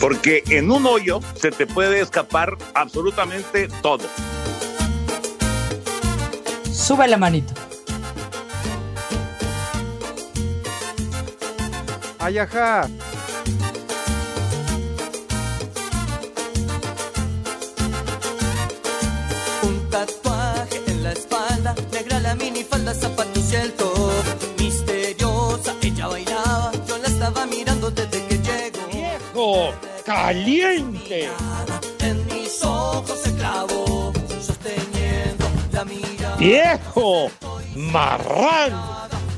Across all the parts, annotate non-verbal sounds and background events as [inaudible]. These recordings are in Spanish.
Porque en un hoyo se te puede escapar absolutamente todo. Sube la manito. Ay, ajá. Un tatuaje en la espalda, negra la minifalda, zapatos y el top. Misteriosa, ella bailaba, yo la estaba mirando desde que llegó. ¡Viejo! ¡Caliente! En mis ojos se clavó, sosteniendo la mirada. ¡Viejo! ¡Marrán!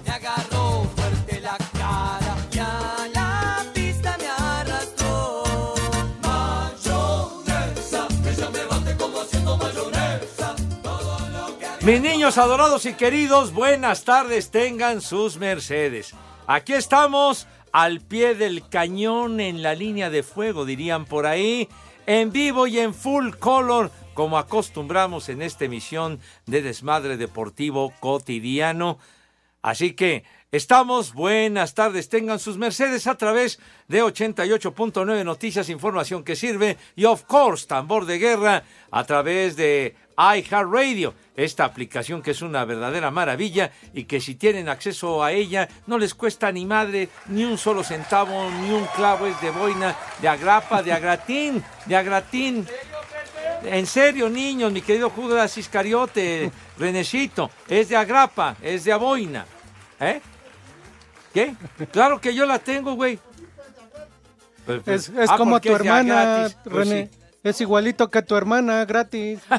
Me agarró fuerte la cara y a la pista me arrastró. Mayonesa, ella me bate como haciendo mayonesa. Todo lo que Mis niños adorados y queridos, buenas tardes, tengan sus mercedes. Aquí estamos al pie del cañón en la línea de fuego, dirían por ahí, en vivo y en full color, como acostumbramos en esta emisión de Desmadre Deportivo Cotidiano. Así que estamos, buenas tardes, tengan sus mercedes a través de 88.9 Noticias, información que sirve y of course, tambor de guerra a través de iHeartRadio, esta aplicación que es una verdadera maravilla y que si tienen acceso a ella no les cuesta ni madre, ni un solo centavo, ni un clavo, es de boina, de agrapa, de agratín, de agratín. En serio, niños, mi querido Judas Iscariote, Renecito, es de agrapa, es de aboina. ¿Eh? ¿Qué? Claro que yo la tengo, güey. Pues, Es, es ah, como tu hermana, gratis. Pues René. sí. Es igualito que tu hermana, gratis. [laughs]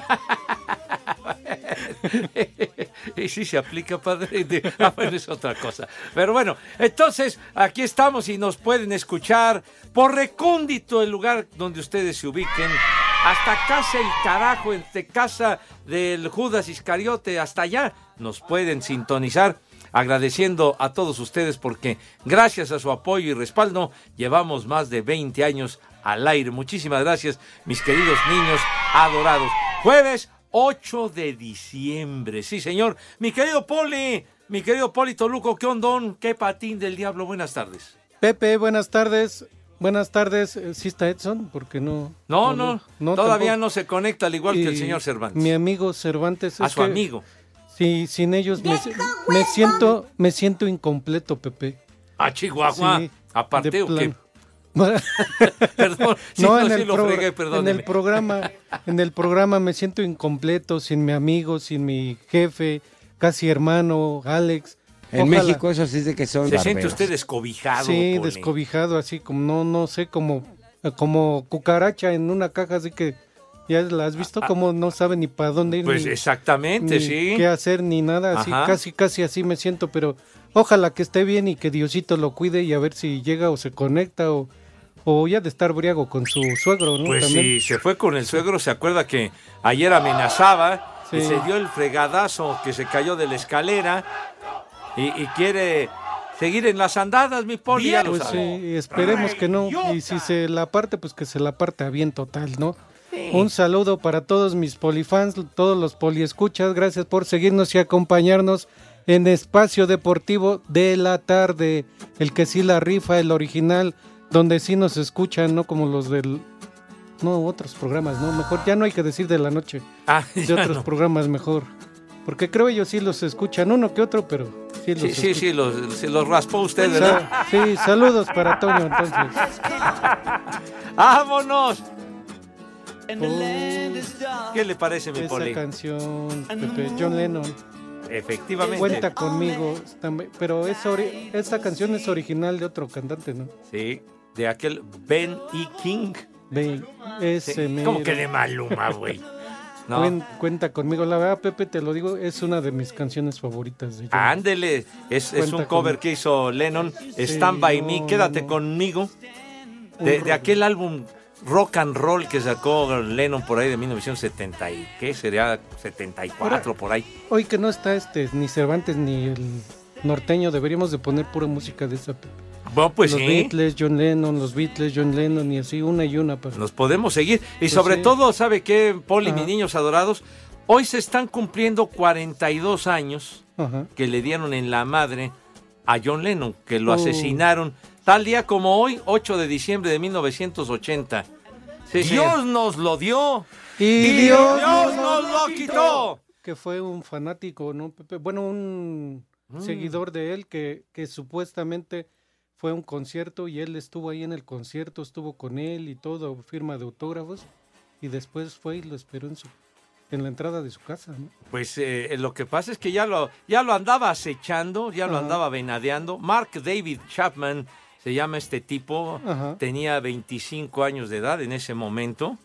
y sí se aplica, padre. De- ah, bueno, es otra cosa. Pero bueno, entonces aquí estamos y nos pueden escuchar por recóndito el lugar donde ustedes se ubiquen. Hasta casa el carajo, entre casa del Judas Iscariote, hasta allá nos pueden sintonizar. Agradeciendo a todos ustedes porque gracias a su apoyo y respaldo llevamos más de 20 años al aire. Muchísimas gracias, mis queridos niños adorados. Jueves 8 de diciembre. Sí, señor. Mi querido Poli, mi querido Poli Toluco, ¿qué ondón? ¿Qué patín del diablo? Buenas tardes. Pepe, buenas tardes. Buenas tardes. Eh, ¿Sí está Edson? Porque no. No, no, no, todavía tampoco. no se conecta al igual que el señor Cervantes. Mi amigo Cervantes. A es su que- amigo. Sí, sin ellos me, me siento me siento incompleto, Pepe. A Chihuahua. Sí, Aparte, de ¿o qué? [laughs] Perdón, [laughs] sí, no, no, en, sí el lo fregué, en el programa, [laughs] en el programa me siento incompleto sin mi amigo, sin mi jefe, casi hermano, Alex. En Ojalá- México eso sí es de que son Se siente barberos. usted descobijado. Sí, Poli. descobijado, así como no, no sé, como, como cucaracha en una caja, así que ya la has visto, como no sabe ni para dónde ir, Pues ni, exactamente, ni sí. qué hacer, ni nada, así, Ajá. casi, casi así me siento, pero ojalá que esté bien y que Diosito lo cuide y a ver si llega o se conecta o, o ya de estar briago con su suegro, ¿no? Pues También. sí, se fue con el suegro, se acuerda que ayer amenazaba y Sí. se dio el fregadazo que se cayó de la escalera y, y quiere seguir en las andadas, mi poli, ya lo Pues sabe. sí, esperemos que no. Y si se la parte, pues que se la parte a bien total, ¿no? Un saludo para todos mis polifans, todos los poliescuchas. Gracias por seguirnos y acompañarnos en Espacio Deportivo de la Tarde. El que sí la rifa, el original, donde sí nos escuchan, no como los del. No, otros programas, ¿no? Mejor ya no hay que decir de la noche. Ah, De [laughs] otros no. programas mejor. Porque creo ellos sí los escuchan, uno que otro, pero sí los Sí, sí, sí, los, se los raspó usted, Sa- ¿verdad? sí, saludos para Toño, entonces. [laughs] ¡Vámonos! Oh, ¿Qué le parece, mi esa poli? canción, Pepe, John Lennon. Efectivamente. Cuenta conmigo, pero es ori- esta canción es original de otro cantante, ¿no? Sí, de aquel Ben E. King. Ve, ese Sí. ¿Cómo que de Maluma, güey? [laughs] No. Cuen- cuenta conmigo, la verdad, Pepe, te lo digo, es una de mis canciones favoritas de. Ándele, es, un cover que hizo Lennon, Stand By no, Me, Quédate no. conmigo, de, de aquel álbum rock and roll que sacó Lennon por ahí de 1970 y qué sería 74 por ahí. Hoy que no está este ni Cervantes ni el norteño, deberíamos de poner pura música de esa. Pepe. Bueno, pues los sí, Beatles, John Lennon, los Beatles, John Lennon y así una y una. Para... nos podemos seguir. Y Pues sobre sí. todo, ¿sabe qué, Poli, Ajá. mis niños adorados? Hoy se están cumpliendo 42 años Ajá. que le dieron en la madre a John Lennon, que lo Oh. asesinaron tal día como hoy, 8 de diciembre de 1980. Sí, señor. Dios nos lo dio. Y, Y Dios, Dios nos lo quitó. que fue un fanático, ¿no? Bueno, un Mm. seguidor de él que, que supuestamente fue a un concierto y él estuvo ahí en el concierto, estuvo con él y todo, firma de autógrafos, y después fue y lo esperó en su en la entrada de su casa, ¿no? Pues eh, lo que pasa es que ya lo, ya lo andaba acechando, ya lo Ajá. andaba venadeando. Mark David Chapman se llama este tipo, Ajá. tenía 25 años de edad en ese momento,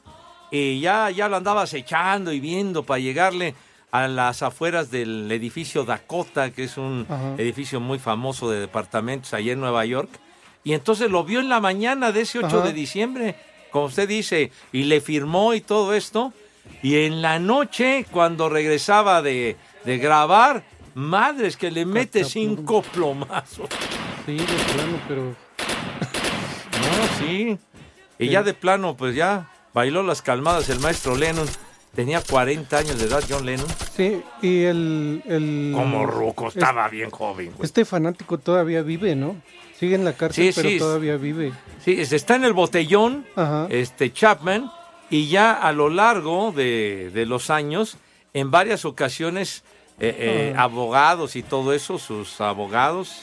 y ya, ya lo andaba acechando y viendo para llegarle a las afueras del edificio Dakota, que es un Ajá. edificio muy famoso de departamentos allá en Nueva York. Y entonces lo vio en la mañana de ese 8 Ajá. de diciembre, como usted dice, y le firmó y todo esto. Y en la noche, cuando regresaba de, de grabar, madres que le mete cinco plomazos. Sí, de plano, pero No, sí. Y Sí. ya de plano, pues ya bailó las calmadas el maestro Lennon. Tenía 40 años de edad John Lennon. sí, y el... el Como ruco, es- estaba bien joven. güey. Este fanático todavía vive, ¿no? Sigue en la cárcel, Sí, pero sí. todavía vive. Sí, es- está en el botellón, Ajá. este Chapman, y ya a lo largo de, de los años, en varias ocasiones, eh, eh, Ah. abogados y todo eso, sus abogados,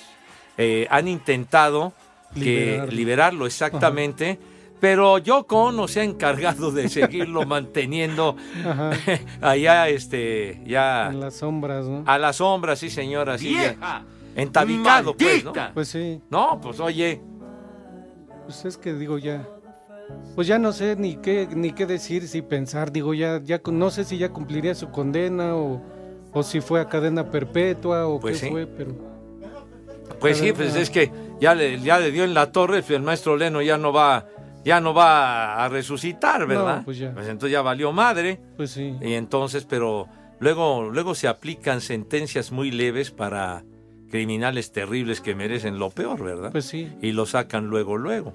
eh, han intentado que Liberarlo. liberarlo exactamente. Pero Yoko Ono se ha encargado de seguirlo [laughs] manteniendo [laughs] allá, este, ya En las sombras, ¿no? a la sombra, sí señora, sí, ya, ¡Vieja! entabicado, pues, ¿no? Pues sí, No, pues oye, pues es que digo ya. Pues ya no sé ni qué ni qué decir, si pensar, digo ya ya no sé si ya cumpliría su condena o, o si fue a cadena perpetua o Pues qué sí. fue, pero Pues sí, pues es que ya le, ya le dio en la torre, pues el maestro Leno ya no va, ya no va a resucitar, ¿verdad? pues ya. entonces ya valió madre. pues sí. Y entonces, pero luego, luego se aplican sentencias muy leves para criminales terribles que merecen lo peor, ¿verdad? Pues sí, y lo sacan luego, luego.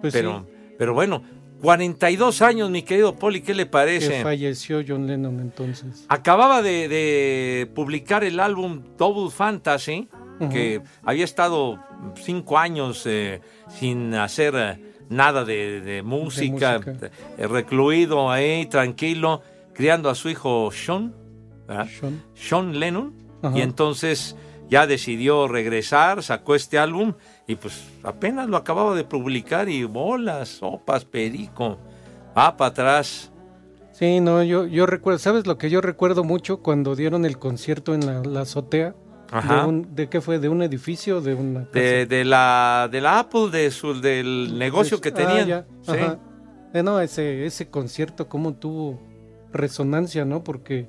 pues pero, sí. pero bueno, 42 años, mi querido Poli, ¿qué le Que parece? falleció John Lennon entonces. Acababa de, de publicar el álbum Double Fantasy, que había estado cinco años eh, sin hacer eh, nada de, de música, música. eh, recluido ahí, tranquilo, criando a su hijo Sean. Sean. Sean Lennon, Ajá. y entonces ya decidió regresar, sacó este álbum y pues apenas lo acababa de publicar y bolas, sopas, perico, va para atrás. Sí, no, yo yo recuerdo, ¿sabes lo que yo recuerdo mucho cuando dieron el concierto en la, la azotea? Ajá. De, un, ¿De qué fue? ¿De un edificio de una casa? De, de la de la Apple de su del negocio que Ah, tenían. ya, Sí. ajá. Eh, no, ese, ese concierto cómo tuvo resonancia, ¿no? Porque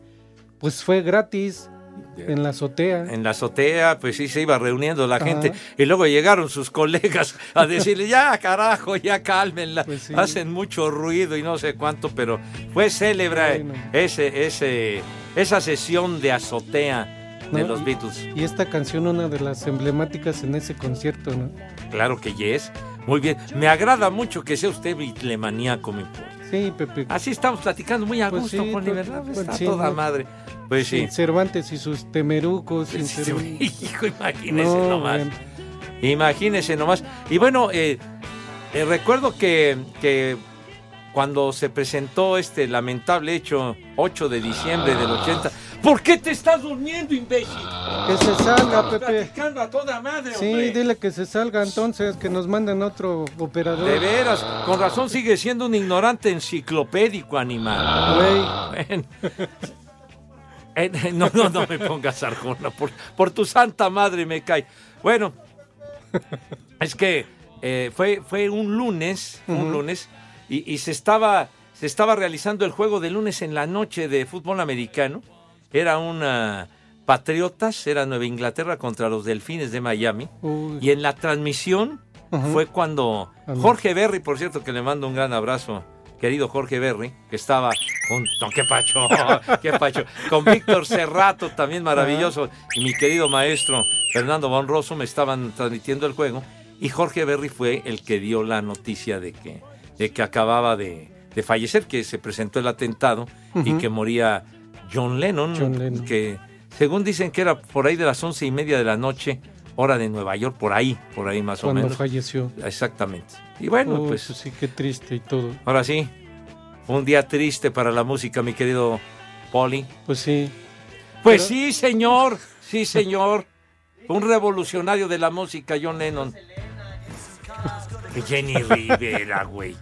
pues fue gratis en la azotea. En la azotea, pues sí se iba reuniendo la Ajá. gente. Y luego llegaron sus colegas a decirle, ya carajo, ya cálmenla. Pues sí. Hacen mucho ruido y no sé cuánto, pero fue célebre Bueno. ese, ese, esa sesión de azotea de los Beatles. Y esta canción, una de las emblemáticas en ese concierto, ¿no? Claro que yes. Muy bien. Me agrada mucho que sea usted bitlemaníaco, mi Poli. Sí, Pepe. Así estamos platicando muy a Pues gusto, sí, Poli, pues, ¿verdad? pues Está sí, toda ¿no? madre. Pues sí. Cervantes y sus temerucos. sin Sí. [laughs] Hijo, imagínese No, nomás. Imagínese nomás. Y bueno, eh, eh, recuerdo que, que cuando se presentó este lamentable hecho 8 de diciembre del 80. ¿Por qué te estás durmiendo, imbécil? Que se salga, Estamos Pepe. platicando a toda madre, Sí, hombre. dile que se salga entonces, que nos manden otro operador. De veras, con razón sigue siendo un ignorante enciclopédico animal. Güey. [laughs] Eh, eh, no, no, no me pongas Arjona, por, por tu santa madre me cae. Bueno, es que eh, fue, fue un lunes, un lunes, y, y se estaba se estaba realizando el juego de lunes en la noche de fútbol americano. Era una Patriotas, era Nueva Inglaterra contra los Delfines de Miami. Uy. Y en la transmisión fue cuando. Jorge Berry, por cierto, que le mando un gran abrazo, querido Jorge Berry, que estaba junto, qué pacho, [laughs] qué pacho, con Víctor Cerrato, también maravilloso, y mi querido maestro Fernando Bonroso me estaban transmitiendo el juego, y Jorge Berry fue el que dio la noticia de que, de que acababa de, de fallecer, que se presentó el atentado y que moría John Lennon, John Lennon. que según dicen que era por ahí de las once y media de la noche, hora de Nueva York, por ahí, por ahí más o Cuando menos. falleció. Exactamente. Y bueno, Uy, pues sí, qué triste y todo. ahora sí, un día triste para la música, mi querido Poli. Pues sí. Pues Pero- sí, señor, sí, señor. Un revolucionario de la música, John Lennon. Jenny [laughs] Rivera, güey.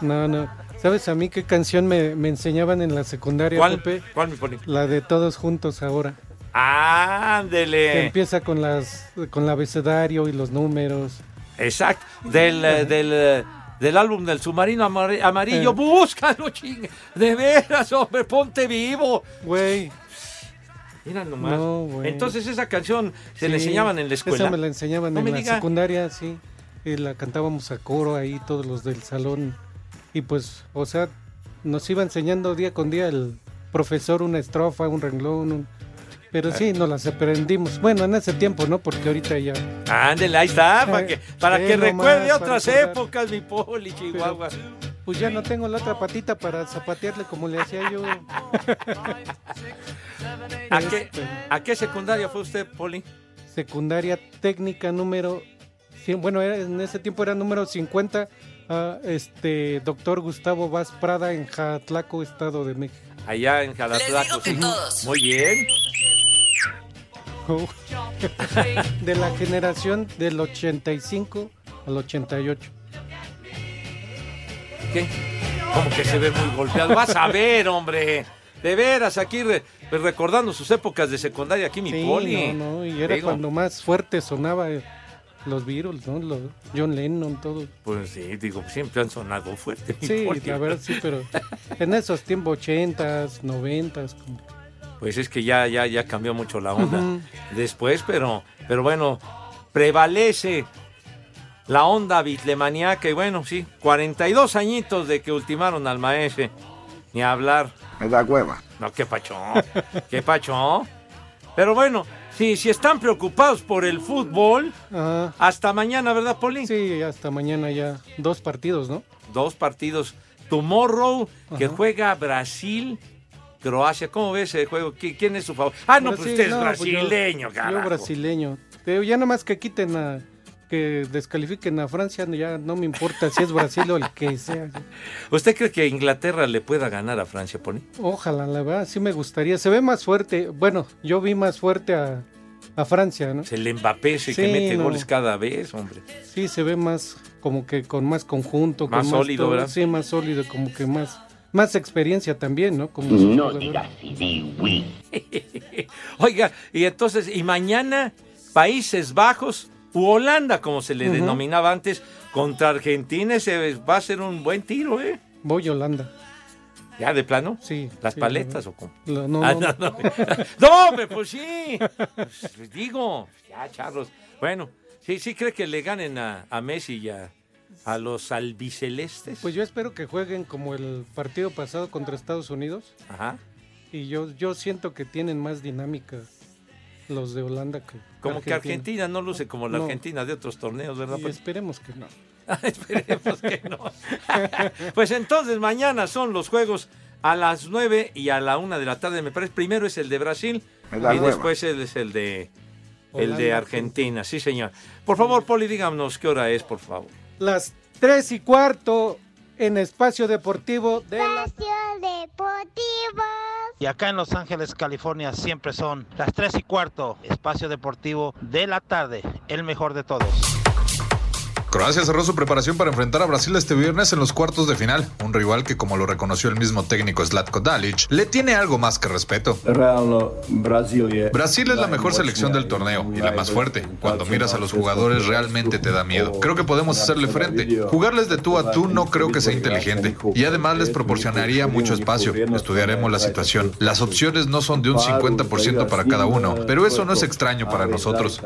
No, no. ¿Sabes a mí qué canción me, me enseñaban en la secundaria, ¿Cuál? Pepe? ¿Cuál, mi Poli? La de Todos Juntos ahora. Que Ándele. empieza con las con el abecedario y los números. Exacto. Del, eh, del, eh, del álbum del submarino amar- amarillo. Eh. Búscalo, chingue. De veras, hombre, ponte vivo. Güey. Mira nomás. No. Entonces esa canción se le Sí, enseñaban en la escuela. Esa me la enseñaban No en me la diga. secundaria, sí. Y la cantábamos a coro ahí, todos los del salón. Y pues, o sea, nos iba enseñando día con día el profesor una estrofa, un renglón. un- Pero sí, nos las aprendimos. Bueno, en ese tiempo, ¿no? Porque ahorita ya. Ándele, ahí está, para Eh, que, para eh, que recuerde otras épocas, mi poli, Chihuahua. Pues ya no tengo la otra patita para zapatearle como le hacía yo. ¿A qué, ¿A qué secundaria fue usted, Poli? secundaria técnica número. Bueno, en ese tiempo era número 50. a este doctor Gustavo Vaz Prada en Jatlaco, Estado de México. Allá en Jalatlaco, sí. Muy bien. [laughs] de la generación del 85 al 88. ¿Qué? Como que se ve muy golpeado. Vas a ver, hombre. De veras, aquí re- recordando sus épocas de secundaria, aquí mi Sí, Poli. no, no, y era Digo, cuando más fuerte sonaba eh, los Beatles, ¿no? Los John Lennon, todo. Pues sí, digo, siempre han sonado fuerte. Sí, la verdad sí, pero en esos tiempos 80s, 90s, como Pues es que ya, ya, ya cambió mucho la onda después, pero, pero bueno, prevalece la onda bitlemaniaca y bueno, sí, 42 añitos de que ultimaron al maese, ni hablar. Me da hueva. No, qué pachón, qué pachón. Pero bueno, sí, si están preocupados por el fútbol, Ajá. hasta mañana, ¿verdad, Poli? Sí, hasta mañana ya dos partidos, ¿no? Dos partidos. Tomorrow, que Ajá. juega Brasil. Croacia, ¿cómo ves ese juego? ¿Qui- ¿Quién es su favor? Ah, no, pues Brasil, usted es no, pues yo- brasileño, yo, brasileño. Pero ya nomás que quiten a que descalifiquen a Francia, ya no me importa si es Brasil o el que sea. ¿Usted cree que Inglaterra le pueda ganar a Francia, Poli? Ojalá, la verdad, sí me gustaría. Se ve más fuerte. Bueno, yo vi más fuerte a, a Francia, ¿no? Se le Mbappé ese que mete no. goles cada vez, hombre. Sí, se ve más como que con más conjunto. Más con sólido, todo. ¿verdad? Sí, más sólido, como que más, más experiencia también, ¿no? Como No digas. [laughs] Oiga, y entonces, y mañana Países Bajos u Holanda, como se le denominaba antes, contra Argentina, ese va a ser un buen tiro, ¿eh? Voy a Holanda. ¿Ya de plano? Sí. ¿Las sí, paletas la o cómo? No, no, Ah, no. no, no. No, [laughs] hombre, pues sí. [laughs] Pues, digo, ya, charros. Bueno, sí, sí cree que le ganen a, a Messi y a, a los albicelestes. Pues yo espero que jueguen como el partido pasado contra Estados Unidos. Ajá. Y yo, yo siento que tienen más dinámica los de Holanda que Como que Argentina no luce como la No. Argentina de otros torneos, ¿verdad? Y Pues, esperemos que no. [laughs] esperemos que no. [laughs] pues entonces mañana son los juegos a las 9 y a la 1 de la tarde, me parece. Primero es el de Brasil y hueva. después es el de el de. Argentina. Sí, señor. Por favor, Poli, díganos qué hora es, por favor. Las tres y cuarto en Espacio Deportivo de la... Espacio Deportivo. Y acá en Los Ángeles, California, siempre son las 3 y cuarto, espacio deportivo de la tarde, el mejor de todos. Croacia cerró su preparación para enfrentar a Brasil este viernes en los cuartos de final, un rival que como lo reconoció el mismo técnico Zlatko Dalic, le tiene algo más que respeto. Brasil es la mejor selección del torneo y la más fuerte. Cuando miras a los jugadores realmente te da miedo. Creo que podemos hacerle frente. Jugarles de tú a tú no creo que sea inteligente y además les proporcionaría mucho espacio. Estudiaremos la situación. Las opciones no son de un 50% para cada uno, pero eso no es extraño para nosotros.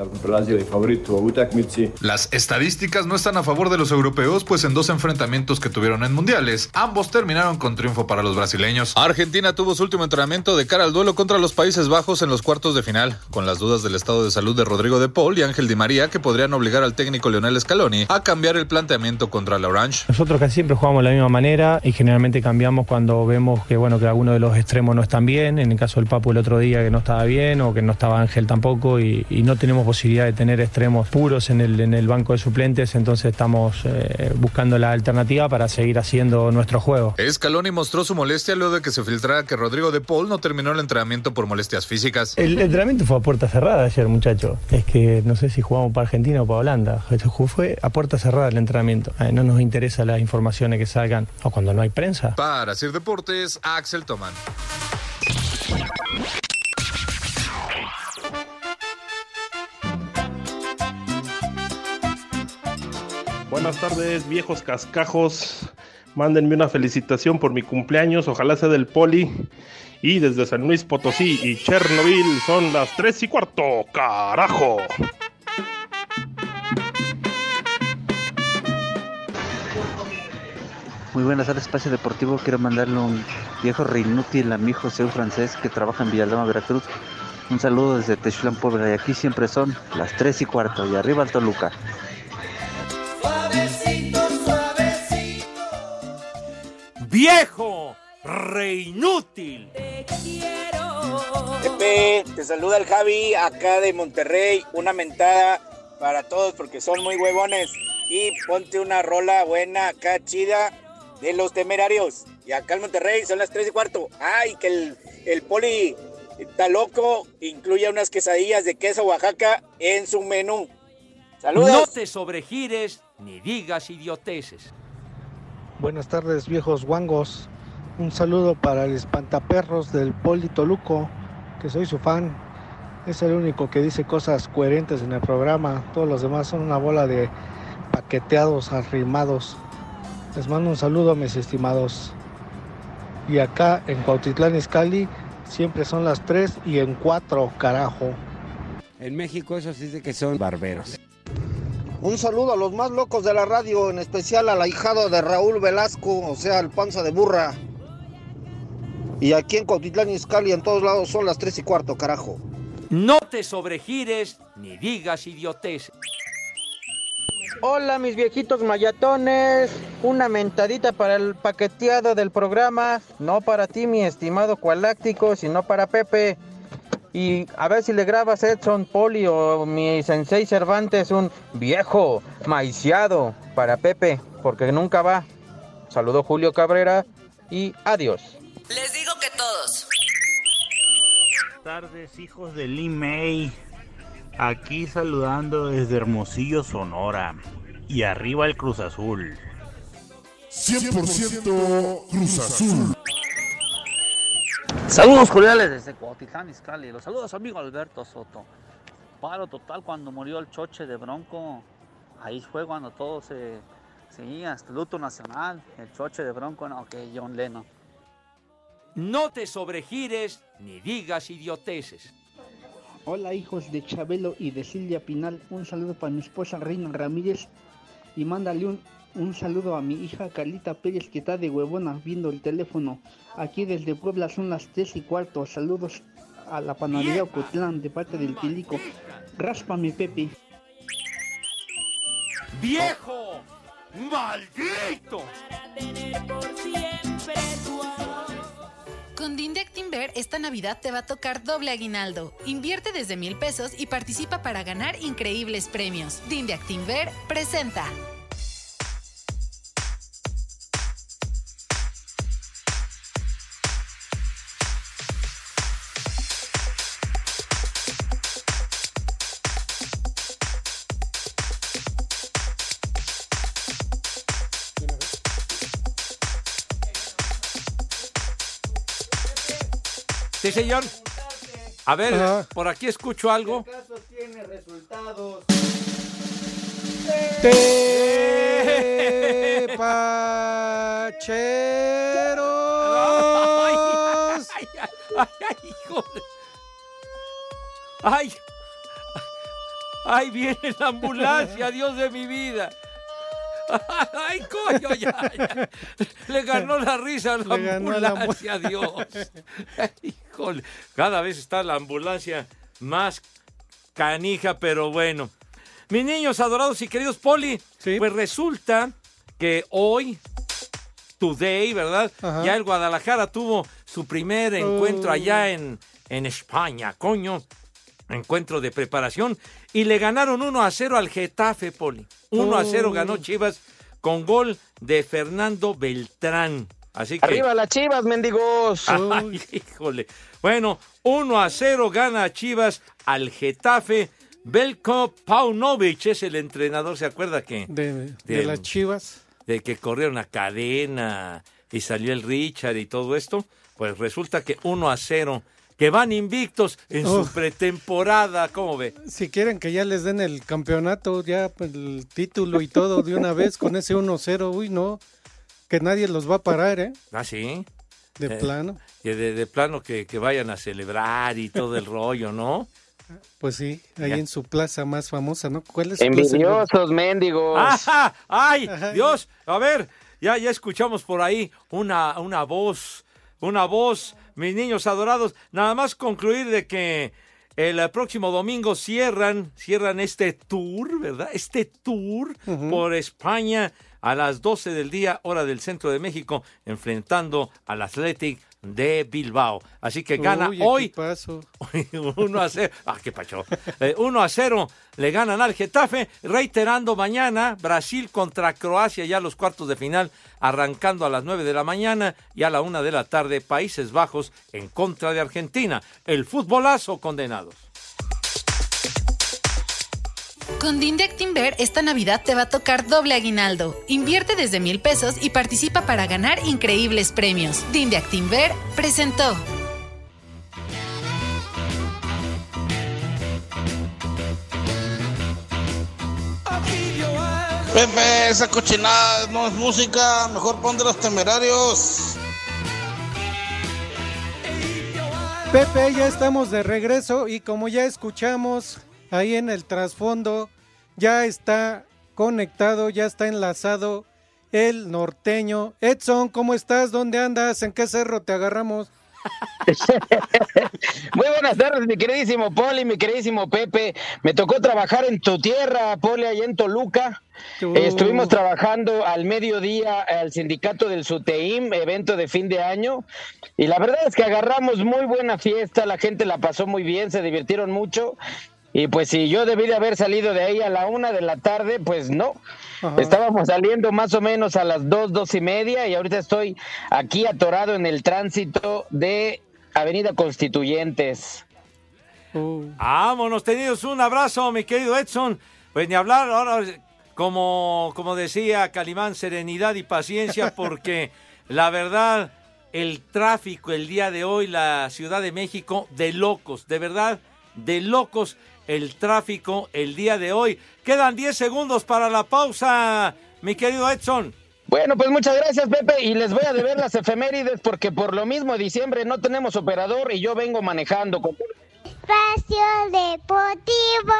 Las estadísticas no están a favor de los europeos, pues en dos enfrentamientos que tuvieron en mundiales, ambos terminaron con triunfo para los brasileños. Argentina tuvo su último entrenamiento de cara al duelo contra los Países Bajos en los cuartos de final, con las dudas del estado de salud de Rodrigo de Paul y Ángel Di María que podrían obligar al técnico Leonel Scaloni a cambiar el planteamiento contra la Orange. Nosotros casi siempre jugamos de la misma manera y generalmente cambiamos cuando vemos que bueno que alguno de los extremos no están bien, en el caso del Papu el otro día que no estaba bien o que no estaba Ángel tampoco y, y no tenemos posibilidad de tener extremos puros en el, en el banco de suplentes, entonces estamos eh, buscando la alternativa para seguir haciendo nuestro juego. Scaloni mostró su molestia luego de que se filtrara que Rodrigo de Paul no terminó el entrenamiento por molestias físicas. El entrenamiento fue a puerta cerrada ayer, muchacho. Es que no sé si jugamos para Argentina o para Holanda. Fue a puerta cerrada el entrenamiento. Eh, no nos interesa las informaciones que salgan o cuando no hay prensa. Para Sir Deportes, Axel Toman. Buenas tardes, viejos cascajos. Mándenme una felicitación por mi cumpleaños, ojalá sea del poli. Y desde San Luis Potosí y Chernobyl son las 3 y cuarto, carajo. Muy buenas tardes, Espacio Deportivo. Quiero mandarle un viejo reinútil a mi hijo Seu Francés que trabaja en Villaloma, Veracruz. Un saludo desde Techlan, Puebla. Y aquí siempre son las 3 y cuarto. Y arriba el Toluca. Suavecito, suavecito. ¡Viejo! ¡Reinútil! Pepe, te saluda el Javi acá de Monterrey. Una mentada para todos porque son muy huevones. Y ponte una rola buena acá chida de los temerarios. Y acá en Monterrey son las 3 y cuarto. Ay, que el, el poli está loco. Incluye unas quesadillas de queso Oaxaca en su menú. Saludos. No te sobregires ni digas idioteces. Buenas tardes, viejos guangos. Un saludo para el espantaperros del Poli Toluco, que soy su fan. Es el único que dice cosas coherentes en el programa. Todos los demás son una bola de paqueteados, arrimados. Les mando un saludo, mis estimados. Y acá en Cuautitlán Izcalli siempre son las 3 y en 4, carajo. En México eso sí dice que son barberos. Un saludo a los más locos de la radio, en especial al ahijado de Raúl Velasco, o sea, el panza de burra. Y aquí en Cuautitlán Izcalli en todos lados son las 3 y cuarto, carajo. No te sobregires ni digas idioteces. Hola mis viejitos mayatones, una mentadita para el paqueteado del programa, no para ti mi estimado cualáctico, sino para Pepe. Y a ver si le grabas Edson Poli o mi sensei Cervantes un viejo maiciado para Pepe, porque nunca va. Saludo Julio Cabrera y adiós. Les digo que todos. Buenas tardes, hijos de Lee May. Aquí saludando desde Hermosillo, Sonora. Y arriba el Cruz Azul. 100% Cruz Azul. Saludos cordiales desde Cuautitlán, Izcalli. Los saludos amigo Alberto Soto. Paro total cuando murió el choche de Bronco. Ahí fue cuando todo se seguía, hasta luto nacional. El choche de Bronco, no, que John Lennon. No te sobregires ni digas idioteces. Hola hijos de Chabelo y de Silvia Pinal, un saludo para mi esposa Reina Ramírez y mándale un, un saludo a mi hija Carlita Pérez que está de huevona viendo el teléfono. Aquí desde Puebla son las 3 y cuarto. Saludos a la panadería Ocotlán de parte del Tilico. Ráspame Pepe. ¡Viejo! ¡Maldito! Con Dinde Actinver esta Navidad te va a tocar doble aguinaldo. Invierte desde mil pesos y participa para ganar increíbles premios. Dinde Actinver presenta. Sí, señor. A ver, Ajá. por aquí escucho algo. tiene resultados. Tepacheros. [laughs] Ay, ay, ay, híjole. Ay, ay, viene la ambulancia, Dios de mi vida. [laughs] Ay, coño, ya, ya. Le ganó la risa a la Le ganó la ambulancia, [laughs] Dios. Híjole, cada vez está la ambulancia más canija, pero bueno. Mis niños adorados y queridos Poli, pues resulta que hoy, today, ¿verdad? Ajá. Ya el Guadalajara tuvo su primer encuentro Oh. allá en, en España, coño. Encuentro de preparación. Y le ganaron 1 a 0 al Getafe, Poli. 1 a 0 Oh. ganó Chivas con gol de Fernando Beltrán. Así que. Arriba las chivas, mendigos. [laughs] Ay, híjole. Bueno, 1 a 0 gana Chivas al Getafe. Belko Paunovic es el entrenador, ¿se acuerda que? De, de De- las chivas. de que corrieron a cadena y salió el Richard y todo esto, pues resulta que 1 a 0, que van invictos en su pretemporada, ¿cómo ve? Si quieren que ya les den el campeonato, ya pues, el título y todo de una vez con ese 1-0, uy, no, que nadie los va a parar, ¿eh? Ah, sí. De Eh, plano. Que de, de plano que, que vayan a celebrar y todo el rollo, ¿no? Pues sí, ahí Ya. en su plaza más famosa, ¿no? ¿Cuál es su plaza? Envidiosos, mendigos. ¡Ajá! ¡Ay! Dios, a ver, ya, ya escuchamos por ahí una, una voz, una voz, mis niños adorados. Nada más concluir de que el eh, próximo domingo cierran, cierran este tour, ¿verdad? Este tour por España a las 12 del día, hora del centro de México, enfrentando al Athletic de Bilbao. Así que gana Uy, hoy equipazo. [laughs] 1 a 0. Ah, qué pacho. Eh, 1 a 0 le ganan al Getafe, reiterando mañana Brasil contra Croacia ya los cuartos de final, arrancando a las 9 de la mañana y a la 1 de la tarde Países Bajos en contra de Argentina. El futbolazo condenados. Con Dindeck Timber esta Navidad te va a tocar doble aguinaldo. Invierte desde mil pesos y participa para ganar increíbles premios. Dindeck Timber presentó. Pepe, esa cochinada no es música, mejor pon de los temerarios. Pepe, ya estamos de regreso y como ya escuchamos ahí en el trasfondo, ya está conectado, ya está enlazado el norteño. Edson, ¿cómo estás? ¿Dónde andas? ¿En qué cerro te agarramos? [laughs] Muy buenas tardes, mi queridísimo Poli, mi queridísimo Pepe. Me tocó trabajar en tu tierra, Poli, allá en Toluca. Eh, Estuvimos trabajando al mediodía al sindicato del SUTEIM, evento de fin de año. Y la verdad es que agarramos muy buena fiesta, la gente la pasó muy bien, se divirtieron mucho. Y pues si yo debí de haber salido de ahí a la una de la tarde, pues no. Ajá. Estábamos saliendo más o menos a las dos, dos y media y ahorita estoy aquí atorado en el tránsito de Avenida Constituyentes. Uh. Vámonos, tenidos un abrazo, mi querido Edson. Pues ni hablar, ahora, como, como decía Calimán, serenidad y paciencia, [laughs] porque la verdad, el tráfico el día de hoy, la Ciudad de México, de locos, de verdad, de locos el tráfico el día de hoy. Quedan 10 segundos para la pausa, mi querido Edson. Bueno, pues muchas gracias, Pepe. Y les voy a deber las efemérides porque por lo mismo diciembre no tenemos operador y yo vengo manejando. Con... Espacio Deportivo.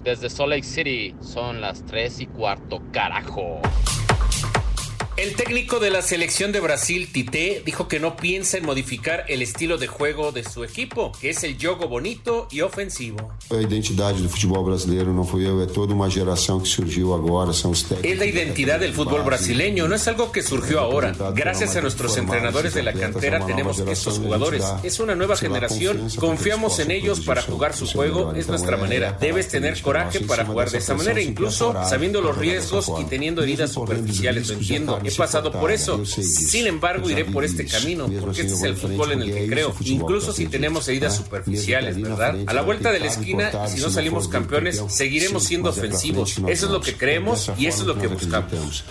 Desde Salt Lake City son las 3 y cuarto, carajo. El técnico de la selección de Brasil, Tite, dijo que no piensa en modificar el estilo de juego de su equipo, que es el jogo bonito y ofensivo. A identidade do futebol brasileiro não fui eu, é toda uma geração que surgiu agora, são os técnicos. Es la identidad del fútbol brasileño, no es algo que surgió ahora. Gracias a nuestros entrenadores de la cantera tenemos estos jugadores. Es una nueva generación, confiamos en ellos para jugar su juego, es nuestra manera. Debes tener coraje para jugar de esa manera, incluso sabiendo los riesgos y teniendo heridas superficiales, lo entiendo. He pasado por eso. Sin embargo, iré por este camino, porque este es el fútbol en el que creo. Incluso si tenemos heridas superficiales, ¿verdad? A la vuelta de la esquina, si no salimos campeones, seguiremos siendo ofensivos. Eso es lo que creemos y eso es lo que buscamos.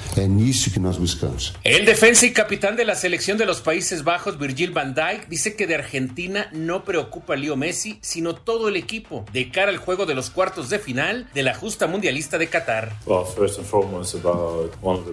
El defensa y capitán de la selección de los Países Bajos, Virgil van Dijk, dice que de Argentina no preocupa a Leo Messi, sino todo el equipo, de cara al juego de los cuartos de final de la justa mundialista de Qatar.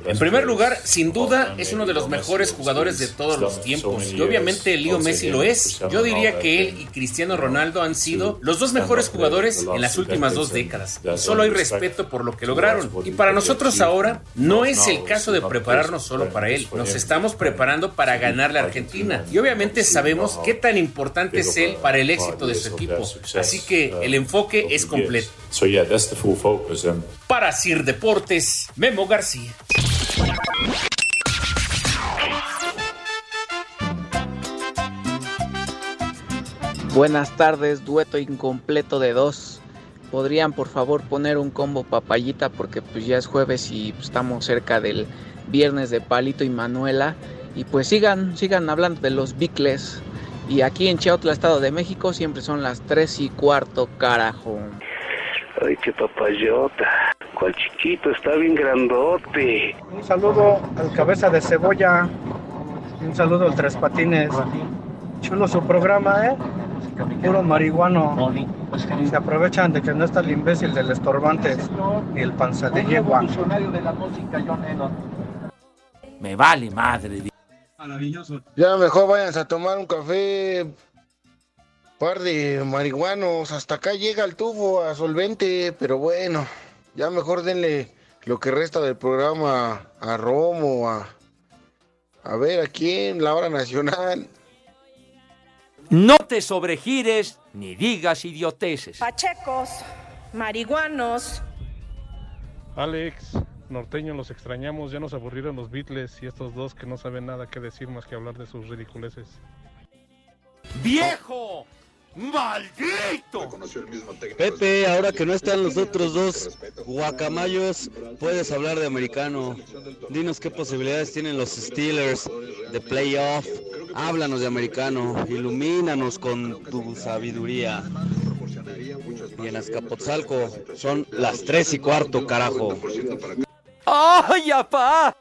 En primer lugar, sin duda, es uno de los mejores jugadores de todos los tiempos. Y obviamente Leo Messi lo es. Yo diría que él y Cristiano Ronaldo han sido los dos mejores jugadores en las últimas dos décadas. Solo hay respeto por lo que lograron. Y para nosotros ahora no es el caso de prepararnos solo para él. Nos estamos preparando para ganar la Argentina. Y obviamente sabemos qué tan importante es él para el éxito de su equipo. Así que el enfoque es completo. Para Sir Deportes, Memo García. Buenas tardes, dueto incompleto de dos. ¿Podrían por favor poner un combo papayita porque pues ya es jueves y pues, estamos cerca del viernes de Palito y Manuela? Y pues sigan, sigan hablando de los bicles. Y aquí en Chiautla, Estado de México, siempre son las 3 y cuarto, carajo. Ay, qué papayota. Cuál chiquito, está bien grandote. Un saludo al cabeza de cebolla. Un saludo al Tres Patines. Chulo su programa, ¿eh? Puro marihuano. Se aprovechan de que no está el imbécil del estorbante ni el panza de yegua. Me vale madre. Ya mejor váyanse a tomar un café. Par de marihuanos. Hasta acá llega el tubo a solvente. Pero bueno, ya mejor denle lo que resta del programa a Romo, a, a ver a quién, la hora nacional. No te sobregires ni digas idioteces. Pachecos, marihuanos. Alex, norteño, los extrañamos, ya nos aburrieron los Beatles y estos dos que no saben nada que decir más que hablar de sus ridiculeces. ¡Viejo! ¡Maldito! Pepe, ahora que no están los otros dos guacamayos, puedes hablar de americano. Dinos qué posibilidades tienen los Steelers de playoff. Háblanos de americano, ilumínanos con tu sabiduría. Y en Azcapotzalco son las tres y cuarto, carajo. ¡Ay, apá!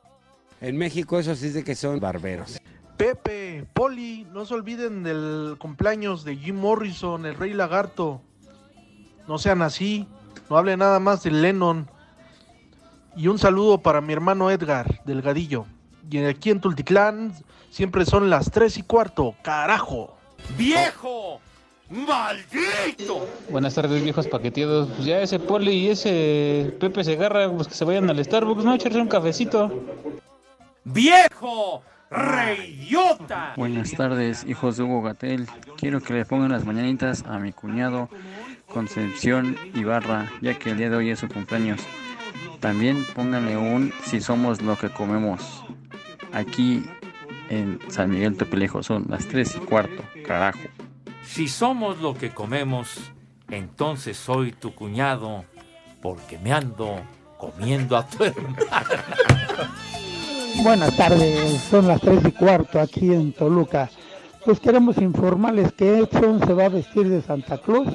En México eso sí es de que son barberos. Pepe, Poli, no se olviden del cumpleaños de Jim Morrison, el rey lagarto. No sean así, no hable nada más de Lennon. Y un saludo para mi hermano Edgar, Delgadillo. Y aquí en Tultitlán siempre son las tres y cuarto, carajo. ¡Viejo! ¡Maldito! Buenas tardes, viejos paqueteados. Pues ya ese Poli y ese Pepe se agarra, pues que se vayan al Starbucks, ¿no? Echarse un cafecito. ¡Viejo! ¡Reidiota! Buenas tardes, hijos de Hugo Gatel. Quiero que le pongan las mañanitas a mi cuñado Concepción Ibarra, ya que el día de hoy es su cumpleaños. También pónganle un si somos lo que comemos. Aquí en San Miguel Tepelejo son las 3 y cuarto, carajo. Si somos lo que comemos, entonces soy tu cuñado, porque me ando comiendo a tu hermana. [laughs] Buenas tardes, son las tres y cuarto aquí en Toluca. Pues queremos informarles que Edson se va a vestir de Santa Claus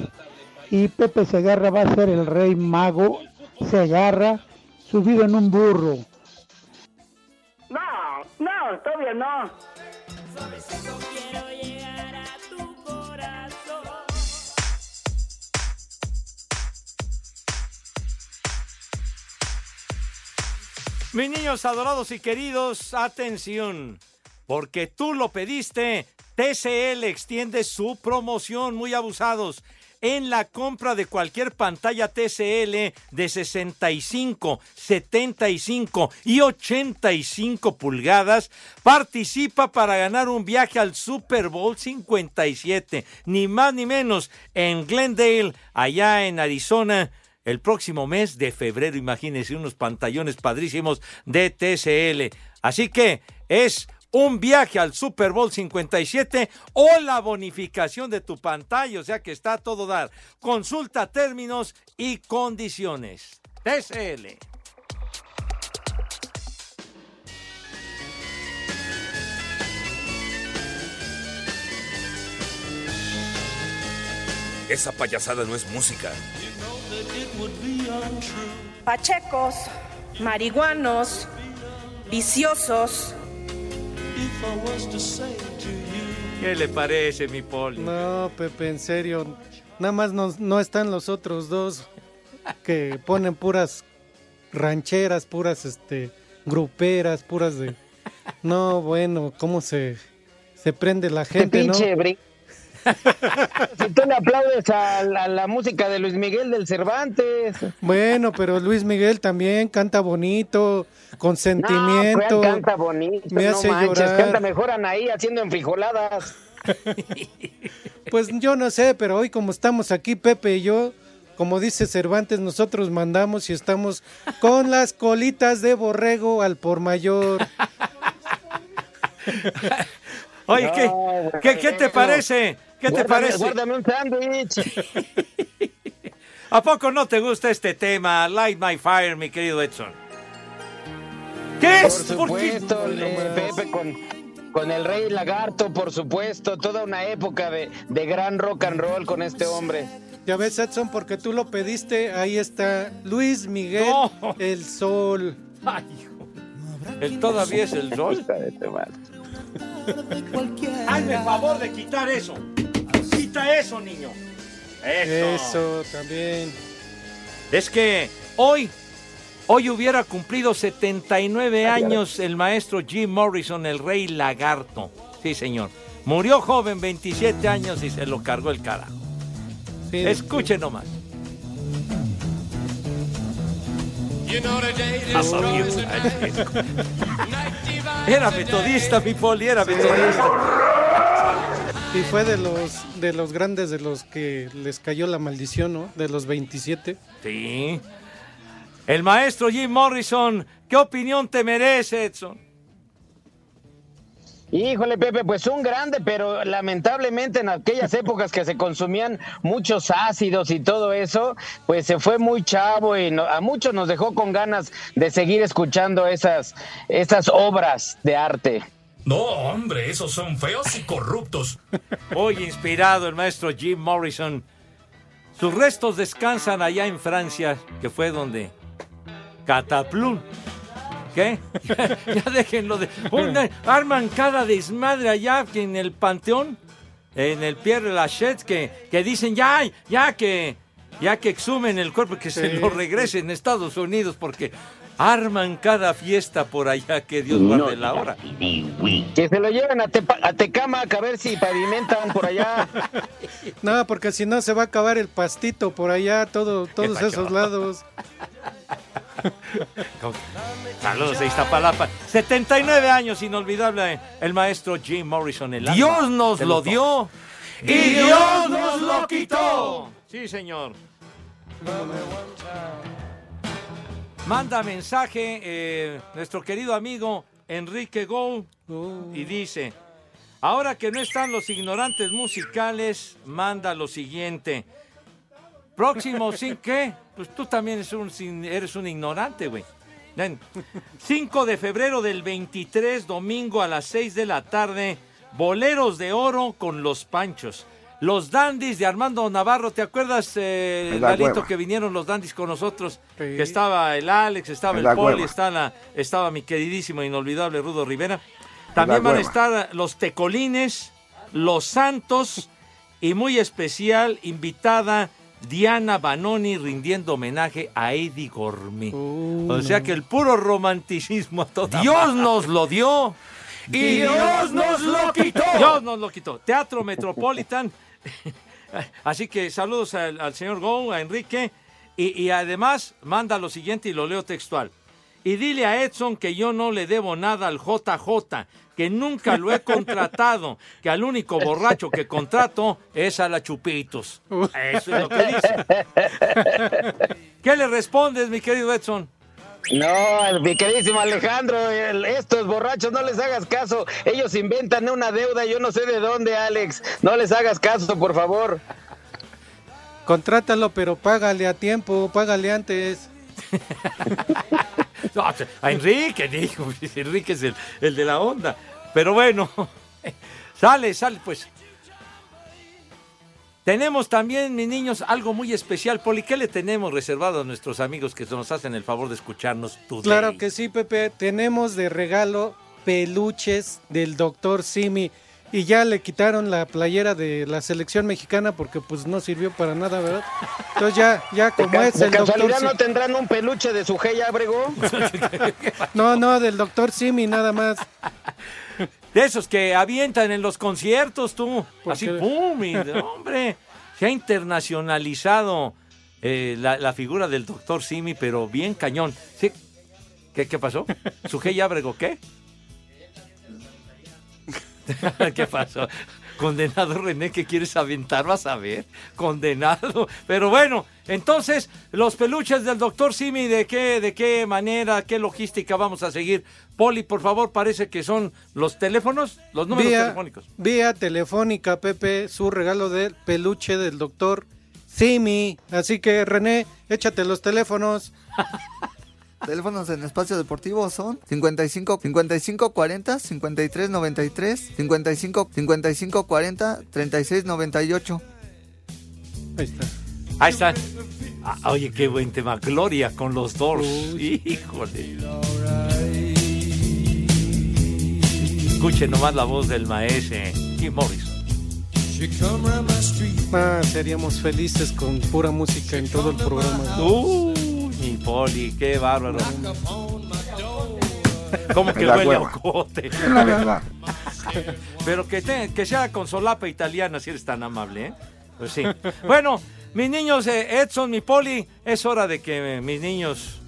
y Pepe Segarra va a ser el rey mago Segarra subido en un burro. No, no, todavía no. Mis niños adorados y queridos, atención, porque tú lo pediste, TCL extiende su promoción, muy abusados. En la compra de cualquier pantalla TCL de 65, 75 y 85 pulgadas, participa para ganar un viaje al Super Bowl 57, ni más ni menos, en Glendale, allá en Arizona el próximo mes de febrero. Imagínense unos pantallones padrísimos de TCL. Así que es un viaje al Super Bowl 57 o la bonificación de tu pantalla, o sea que está a todo dar. Consulta términos y condiciones. TCL. Esa payasada no es música. Pachecos, marihuanos, viciosos. ¿Qué le parece, mi Poli? No, Pepe, en serio. Nada más no, no están los otros dos que ponen puras rancheras, puras este gruperas, puras de. No, bueno, cómo se, se prende la gente, ¿no? Si tú le aplaudes a la, la música de Luis Miguel del Cervantes. Bueno, pero Luis Miguel también canta bonito, con sentimiento. No, canta bonito, Me no hace manches, llorar. canta mejor Anaí haciendo enfrijoladas. Pues yo no sé, pero hoy como estamos aquí, Pepe y yo, como dice Cervantes, nosotros mandamos y estamos con las colitas de borrego al por mayor. Oye, ¿qué, qué, qué te parece? ¿Qué te parece? Guárdame un sándwich. [laughs] ¿A poco no te gusta este tema? Light My Fire, mi querido Edson. ¿Qué es? Por ¿Por qué? supuesto, eh, Pepe, con, con el Rey Lagarto, por supuesto. Toda una época de, de gran rock and roll con este hombre. Ya ves, Edson, porque tú lo pediste, ahí está Luis Miguel, el sol. Ay, hijo. Él todavía es el sol. Hazme el favor de quitar eso. Quita eso, niño. Eso. Eso, también. Es que hoy, hoy hubiera cumplido 79 años el maestro Jim Morrison, el rey lagarto. Sí, señor. Murió joven, 27 años, y se lo cargó el carajo. Escuche nomás. [laughs] Era metodista, mi poli, era metodista. Y fue de los de los grandes de los que les cayó la maldición, ¿no? De los 27. Sí. El maestro Jim Morrison, ¿qué opinión te merece, Edson? Híjole, Pepe, pues un grande, pero lamentablemente en aquellas épocas que se consumían muchos ácidos y todo eso, pues se fue muy chavo y no- a muchos nos dejó con ganas de seguir escuchando esas, esas obras de arte. No, hombre, esos son feos y corruptos. [laughs] Hoy inspirado el maestro Jim Morrison. Sus restos descansan allá en Francia, que fue donde Cataplum. ¿Qué? [laughs] ya déjenlo de. Una, [laughs] arman cada desmadre allá en el Panteón, en el Pierre Lachaise, que, que dicen ya, ya que, ya que exhumen el cuerpo, que se lo regresen a Estados Unidos, porque arman cada fiesta por allá, que Dios guarde la hora. Que se lo lleven a, Tepa- a Tecamac a ver si pavimentan por allá. [laughs] No, porque si no se va a acabar el pastito por allá, todo, todos esos lados. [laughs] Saludos a Iztapalapa. 79 años, inolvidable, el maestro Jim Morrison. El alma Dios nos lo dio y Dios nos lo quitó. Sí, señor. Manda mensaje eh, nuestro querido amigo Enrique Gou y dice, ahora que no están los ignorantes musicales, manda lo siguiente. Próximo, [laughs] ¿sí qué? Pues tú también eres un, sin- eres un ignorante, güey. Ven. 5 de febrero del 23, domingo a las 6 de la tarde, Boleros de Oro con los Panchos. Los Dandis de Armando Navarro, ¿te acuerdas, eh, Lalito, que vinieron los Dandis con nosotros? Que estaba el Alex, estaba En el la Poli, estaba, mi queridísimo, inolvidable Rudo Rivera. También van a estar los Tecolines, los Santos y muy especial invitada Diana Banoni rindiendo homenaje a Eddie Gourmet. o sea que el puro romanticismo a toda Dios madre. nos lo dio y Dios nos lo quitó. Dios nos lo quitó. Teatro Metropolitan. [laughs] Así que saludos al, al señor Go, a Enrique. Y, y además manda lo siguiente y lo leo textual. Y dile a Edson que yo no le debo nada al JJ, que nunca lo he [laughs] contratado, que al único borracho que contrato es a la Chupitos. Eso es lo que dice. [laughs] ¿Qué le respondes, mi querido Edson? No, mi queridísimo Alejandro, el- estos borrachos no les hagas caso. Ellos inventan una deuda, yo no sé de dónde, Alex. No les hagas caso, por favor. Contrátalo, pero págale a tiempo, págale antes. [laughs] No, a Enrique, dijo, [laughs] Enrique es el, el de la onda. Pero bueno, [laughs] sale, sale, pues. Tenemos también, mis niños, algo muy especial. Poli, ¿qué le tenemos reservado a nuestros amigos que nos hacen el favor de escucharnos today? Claro que sí, Pepe. Tenemos de regalo peluches del doctor Simi. Y ya le quitaron la playera de la selección mexicana porque pues no sirvió para nada, ¿verdad? Entonces ya, ya como ¿De, es de el doctor casualidad Simi. no tendrán un peluche de su G Abrego? [laughs] No, no, del doctor Simi nada más. De esos que avientan en los conciertos, tú. ¿Por Así, qué? ¡pum! y, [laughs] hombre, se ha internacionalizado eh, la, la figura del doctor Simi, pero bien cañón. ¿Sí? ¿Qué, qué pasó? ¿Su G Abrego qué? [laughs] [laughs] ¿Qué pasó? Condenado René, ¿qué quieres aventar? Vas a ver. Condenado. Pero bueno, entonces, los peluches del doctor Simi, ¿de qué, ¿de qué manera, qué logística vamos a seguir? Poli, por favor, parece que son los teléfonos, los números Vía, telefónicos. vía telefónica, Pepe, su regalo del peluche del doctor Simi. Así que, René, échate los teléfonos. [laughs] Teléfonos en espacio deportivo son 55 55 40 53 93 55 55 40 36 98. Ahí está. Ahí está. Ah, oye, qué buen tema. Gloria con los Doors. Híjole. Escuche nomás la voz del maestro Jim Morrison. Ah, seríamos felices con pura música en todo el programa. Uy, mi poli, qué bárbaro. [laughs] Como que La huele a ocote. La verdad. [laughs] Pero que, te- que sea con solapa italiana, si eres tan amable, ¿eh? Pues sí. Bueno, mis niños, eh, Edson, mi poli, es hora de que eh, mis niños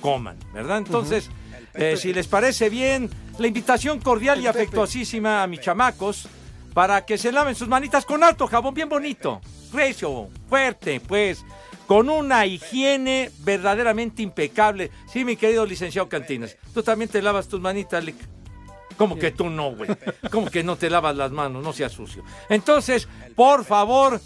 coman, ¿verdad? Entonces, eh, si les parece bien, la invitación cordial y afectuosísima a mis chamacos para que se laven sus manitas con alto jabón bien bonito, recio, fuerte, pues, con una higiene verdaderamente impecable. Sí, mi querido licenciado Cantinas, tú también te lavas tus manitas, Lick. ¿Cómo que tú no, güey? ¿Cómo que no te lavas las manos? No seas sucio. Entonces, por favor,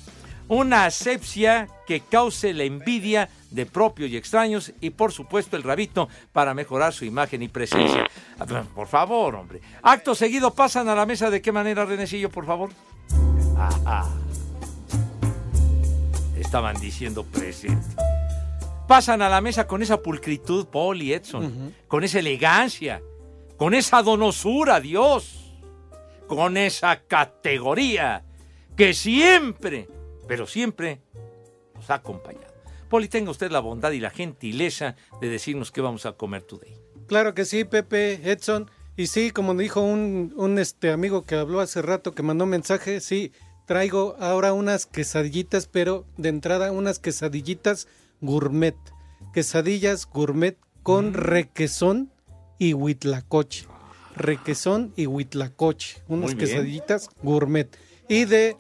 una asepsia que cause la envidia de propios y extraños y, por supuesto, el rabito para mejorar su imagen y presencia. Ah, Por favor, hombre. Acto seguido, pasan a la mesa. ¿De qué manera, Renecillo, por favor? Ajá. Estaban diciendo presente. Pasan a la mesa con esa pulcritud, Paul y Edson, con esa elegancia, con esa donosura, Dios, con esa categoría que siempre, pero siempre nos ha acompañado. Poli, tenga usted la bondad y la gentileza de decirnos qué vamos a comer today. Claro que sí, Pepe, Edson. Y sí, como dijo un, un este amigo que habló hace rato, que mandó mensaje, sí, traigo ahora unas quesadillitas, pero de entrada unas quesadillitas gourmet. Quesadillas gourmet con requesón y huitlacoche. Requesón y huitlacoche. Unas quesadillitas gourmet. Y de,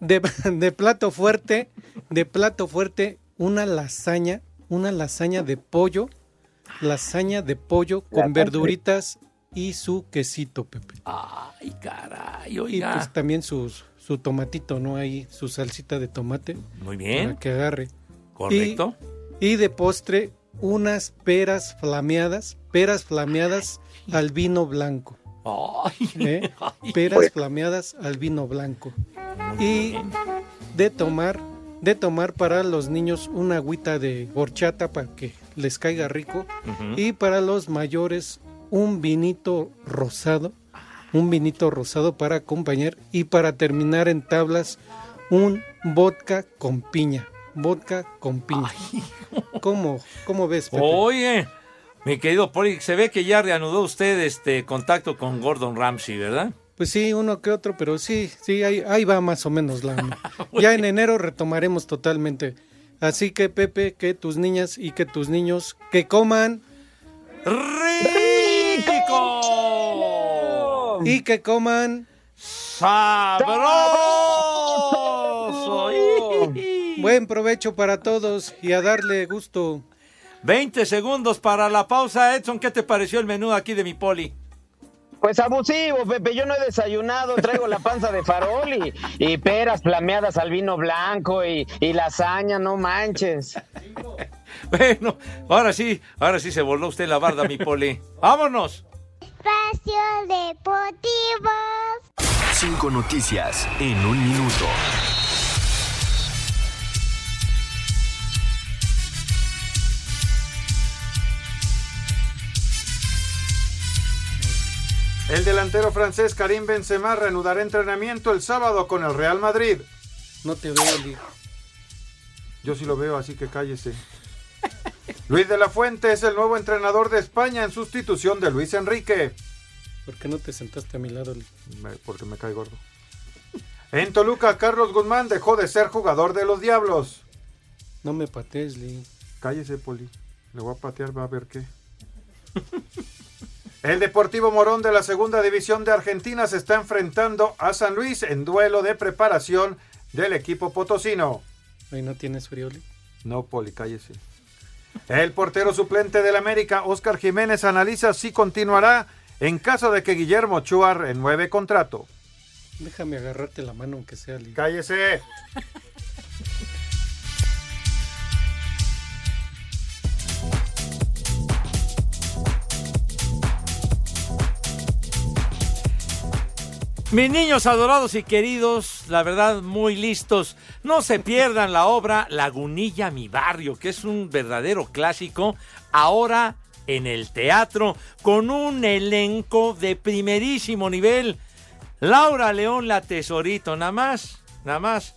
de, [laughs] de plato fuerte, de plato fuerte, una lasaña, una lasaña de pollo, lasaña de pollo con verduritas y su quesito, Pepe. Ay, caray, Y oiga. pues también su, su tomatito, ¿no? Ahí su salsita de tomate. Muy bien. Para que agarre. Correcto. Y, y de postre, unas peras flameadas, peras flameadas al vino blanco. Ay, ¿eh? [laughs] ay, Peras flameadas al vino blanco. Y de tomar, de tomar para los niños una agüita de horchata para que les caiga rico. Y para los mayores, un vinito rosado. Un vinito rosado para acompañar. Y para terminar en tablas, un vodka con piña. Vodka con piña. ¿Cómo, ¿Cómo ves, Pepe? Oye, mi querido Poli, se ve que ya reanudó usted este contacto con Gordon Ramsay, ¿verdad? Pues sí, uno que otro, pero sí, sí, ahí, ahí va más o menos la [laughs] onda. Ya en enero retomaremos totalmente. Así que, Pepe, que tus niñas y que tus niños que coman ¡Rico! y que coman ¡Sabroso! Buen provecho para todos y a darle gusto. 20 segundos para la pausa. Edson, ¿qué te pareció el menú aquí de mi Poli? Pues abusivo, Pepe. Yo no he desayunado, traigo la panza de farol y, y peras flameadas al vino blanco y, y lasaña, no manches. [laughs] Bueno, ahora sí, ahora sí se voló usted la barda, mi Poli. ¡Vámonos! Espacio Deportivo. Cinco noticias en un minuto. El delantero francés Karim Benzema reanudará entrenamiento el sábado con el Real Madrid. No te veo, Lee. Yo sí lo veo, así que cállese. Luis de la Fuente es el nuevo entrenador de España en sustitución de Luis Enrique. ¿Por qué no te sentaste a mi lado? Me- porque me cae gordo. En Toluca, Carlos Guzmán dejó de ser jugador de los Diablos. No me patees, Lee. Cállese, Poli. Le voy a patear, va a ver qué. [laughs] El Deportivo Morón de la Segunda División de Argentina se está enfrentando a San Luis en duelo de preparación del equipo potosino. Ahí no tienes frío, Lee. No, Poli, cállese. El portero suplente del América, Oscar Jiménez, analiza si continuará en caso de que Guillermo Ochoa renueve contrato. Déjame agarrarte la mano aunque sea, Lee. Cállese. Mis niños adorados y queridos, la verdad muy listos, no se pierdan la obra Lagunilla Mi Barrio, que es un verdadero clásico, ahora en el teatro, con un elenco de primerísimo nivel. Laura León La Tesorito, nada más, nada más,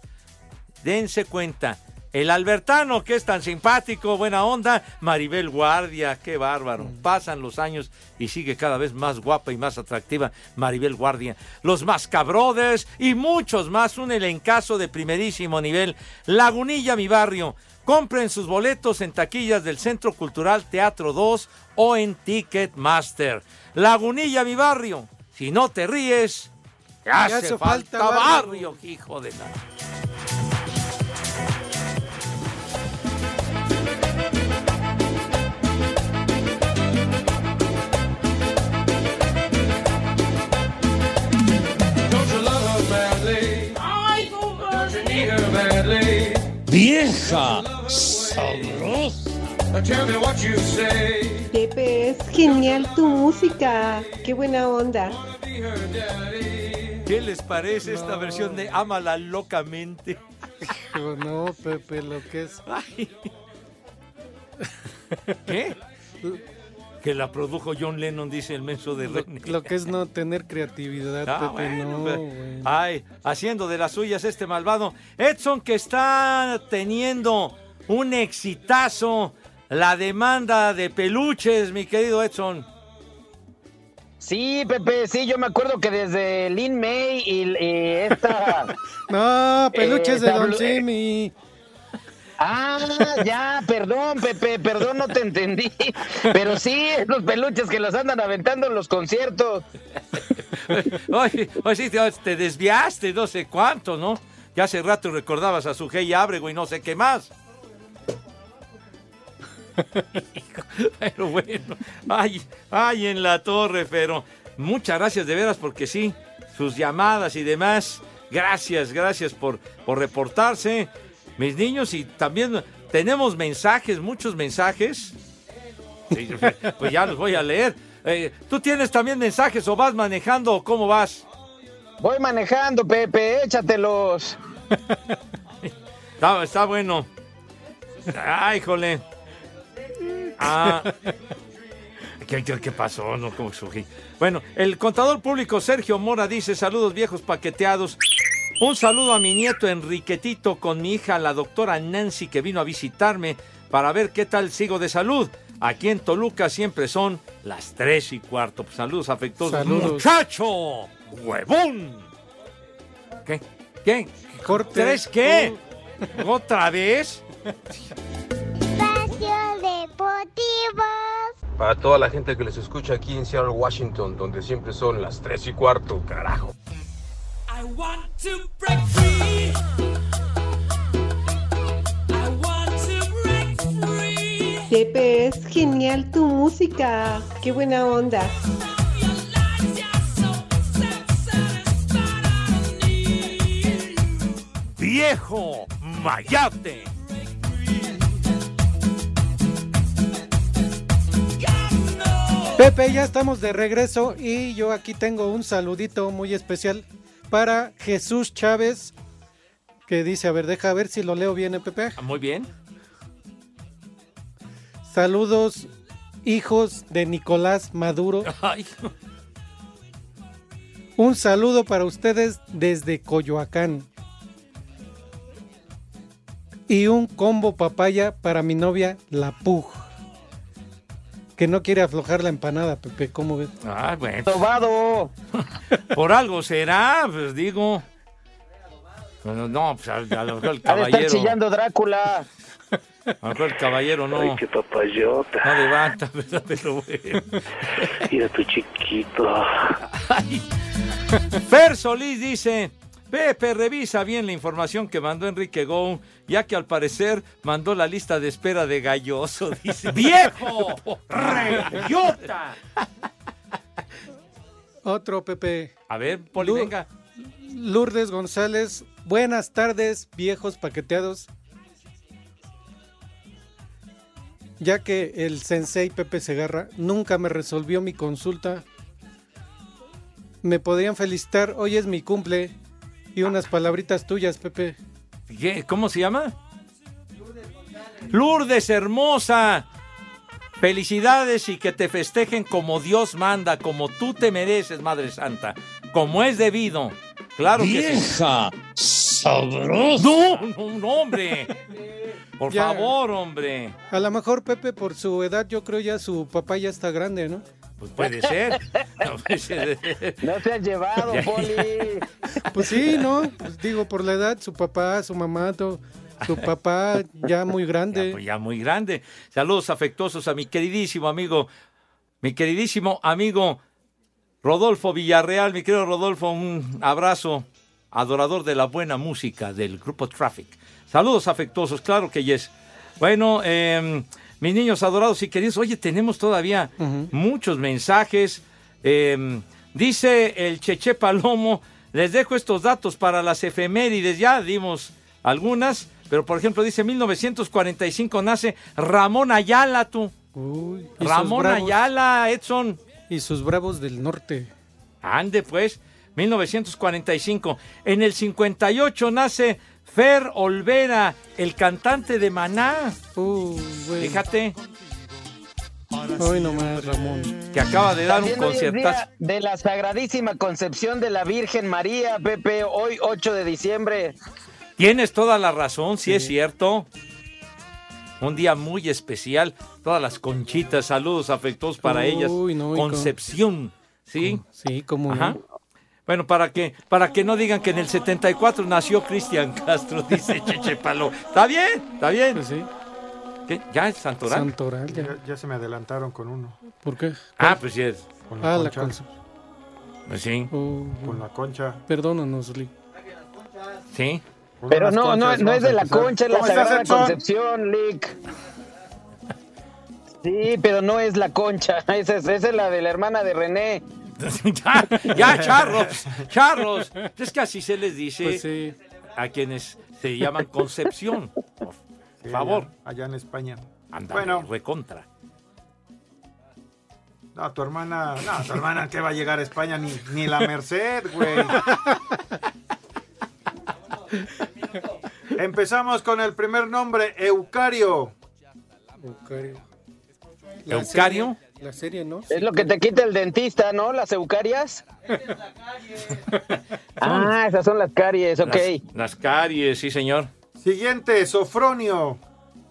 dense cuenta. El Albertano, que es tan simpático, buena onda. Maribel Guardia, qué bárbaro. Pasan los años y sigue cada vez más guapa y más atractiva Maribel Guardia. Los Mascabrothers y muchos más. Un elencazo de primerísimo nivel. Lagunilla, mi barrio. Compren sus boletos en taquillas del Centro Cultural Teatro 2 o en Ticketmaster. Lagunilla, mi barrio. Si no te ríes, te hace, hace falta, falta barrio, hijo de la... Sabrosa. Pepe, es genial tu música. Qué buena onda. ¿Qué les parece esta versión de Ámala locamente? No, Pepe, lo que es. ¿Qué? Que la produjo John Lennon, dice el menso de Lo, René. lo que es no tener creatividad, Ah, Pepe, bueno, no, güey. Ay, haciendo de las suyas este malvado. Edson que está teniendo un exitazo. La demanda de peluches, mi querido Edson. Sí, Pepe, sí, yo me acuerdo que desde Lin May y, y esta... [laughs] No, peluches Eh, de Don Simi. Ah, ya, perdón, Pepe, perdón, no te entendí. Pero sí, los peluches que los andan aventando en los conciertos. Oye, oye, sí, te, te desviaste, no sé cuánto, ¿no? Ya hace rato recordabas a su y Abrego y no sé qué más. [laughs] Pero bueno, ay, ay, en la torre, pero muchas gracias de veras porque sí, sus llamadas y demás, gracias, gracias por, por reportarse, mis niños, y también tenemos mensajes, muchos mensajes. Sí, pues ya los voy a leer. Eh, ¿Tú tienes también mensajes o vas manejando o cómo vas? Voy manejando, Pepe, échatelos. Está, [laughs] está bueno. Ay, jole. Ah. ¿Qué, qué, qué pasó? No, ¿cómo surgí? Bueno, el contador público Sergio Mora dice: Saludos viejos paqueteados. Un saludo a mi nieto Enriquetito con mi hija, la doctora Nancy, que vino a visitarme para ver qué tal sigo de salud. Aquí en Toluca siempre son las tres y cuarto. Pues, saludos afectuosos. Saludos. ¡Muchacho! ¡Huevón! ¿Qué? ¿Qué? Corte. ¿Tres qué? ¿Otra vez? Espacio Deportivo. Para toda la gente que les escucha aquí en Seattle, Washington, donde siempre son las 3 y cuarto, carajo. Pepe, es genial tu música. Qué buena onda. ¡Viejo Mayate! Pepe, ya estamos de regreso y yo aquí tengo un saludito muy especial para Jesús Chávez que dice, a ver, deja ver si lo leo bien, ¿eh, Pepe. Ah, Muy bien. Saludos, hijos de Nicolás Maduro. [laughs] Ay, Un saludo para ustedes desde Coyoacán. Y un combo papaya para mi novia, la Pug. Que no quiere aflojar la empanada, Pepe, ¿cómo ves? Ah, bueno. Tobado. [laughs] Por algo será, pues digo. Bueno, no, pues a, a lo mejor el caballero. chillando Drácula. A lo mejor el caballero no. Ay, qué papayota. No levanta, [laughs] ¿verdad? Pero bueno. Mira tu chiquito. Fer Solís dice. Pepe, revisa bien la información que mandó Enrique Gou, ya que al parecer mandó la lista de espera de Galloso, [laughs] dice. ¡Viejo! [laughs] ¡Reyota! Otro, Pepe. A ver, Poli, Lu- venga. Lourdes González, buenas tardes, viejos paqueteados. Ya que el sensei Pepe Segarra nunca me resolvió mi consulta, me podrían felicitar, hoy es mi cumple, y unas palabritas tuyas, Pepe. ¿Qué? ¿Cómo se llama? Lourdes hermosa. Felicidades y que te festejen como Dios manda, como tú te mereces, Madre Santa, como es debido. Claro que sí. sabrosa. No, no, no, hombre. Por Ya. favor, hombre. A lo mejor Pepe por su edad, yo creo ya su papá ya está grande, ¿no? Pues puede ser. [laughs] No, puede ser. No te has llevado, [laughs] Ya, Poli. Pues sí, ¿no? Pues digo, por la edad, su papá, su mamá, to- su papá ya muy grande. Pues ya muy grande. Saludos afectuosos a mi queridísimo amigo, mi queridísimo amigo Rodolfo Villarreal. Mi querido Rodolfo, un abrazo, adorador de la buena música del grupo Traffic. Saludos afectuosos, claro que yes. Bueno, eh, mis niños adorados y queridos, oye, tenemos todavía muchos mensajes. Eh, dice el Cheche Palomo, les dejo estos datos para las efemérides, ya dimos algunas, pero por ejemplo dice 1945 nace Ramón Ayala, tú. Uy, Ramón Ayala, Edson. Y sus bravos del norte. Ande pues, 1945. En el 58 nace Fer Olvera, el cantante de Maná. Fíjate, Hoy nomás, Ramón. que acaba de dar un También conciertazo. de la Sagradísima Concepción de la Virgen María, Pepe, hoy 8 de diciembre. Tienes toda la razón, sí, es cierto. Un día muy especial. Todas las conchitas, saludos afectuosos para ellas. Uy, no, y con- Concepción, ¿sí? Sí, como Ajá. Bueno, para que, para que no digan que en el 74 nació Cristian Castro, [laughs] dice Cheche Palo. Está bien, está bien. Pues sí. ¿Qué? ¿Ya es Santoral? Santoral, ya. Ya, ya se me adelantaron con uno. ¿Por qué? Ah, pues sí es. Con la Ah, la concha. concha. Pues sí, Oh, Con la concha. perdónanos, Lee. sí. Pero no, no, conchas no es de la concha, es la ¿Cómo estás, Sagrada? Concepción, Lick. Sí, pero no es la concha, [laughs] esa es, esa es la de la hermana de René. [laughs] ya, ya, charros, charros. Es que así se les dice Pues sí. a quienes se llaman Concepción. Por Sí, favor, Allá, allá en España. anda, Bueno. recontra. No, tu hermana, no, tu hermana que va a llegar a España ni, ni la Merced, güey. Empezamos con el primer nombre, Eucario. Eucario. ¿Eucario? La serie, ¿no? Es lo que te quita el dentista, ¿no? Las eucarias. [laughs] ah, esas son las caries, ok. Las, las caries, sí, señor. Siguiente, Sofronio.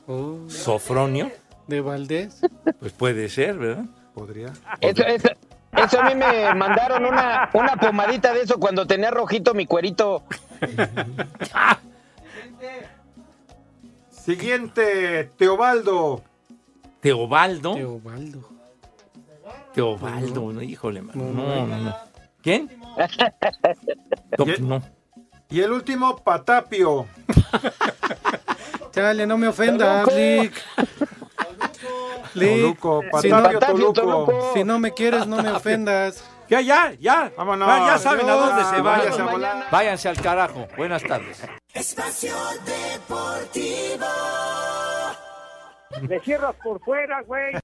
Oh, Sofronio, de Valdés. pues puede ser, ¿verdad? Podría. Eso, eso, eso a mí me mandaron una, una pomadita de eso cuando tenía rojito mi cuerito. Siguiente, Teobaldo. Teobaldo. Teobaldo. Teobaldo, no, híjole, mano. No, No, no. ¿Quién? [laughs] No, Y- no. Y el último, Patapio. [laughs] Chale, no me ofendas, Lick. Lick, Toluco, si [laughs] no, Patapio, Patapio, Toluco. Toluco. si no me quieres, no me ofendas. Ya, ya, ya. Vámonos. Va, ya saben a dónde se a volar. Váyanse al carajo. Buenas tardes. Espacio Deportivo. Me cierras por fuera, güey.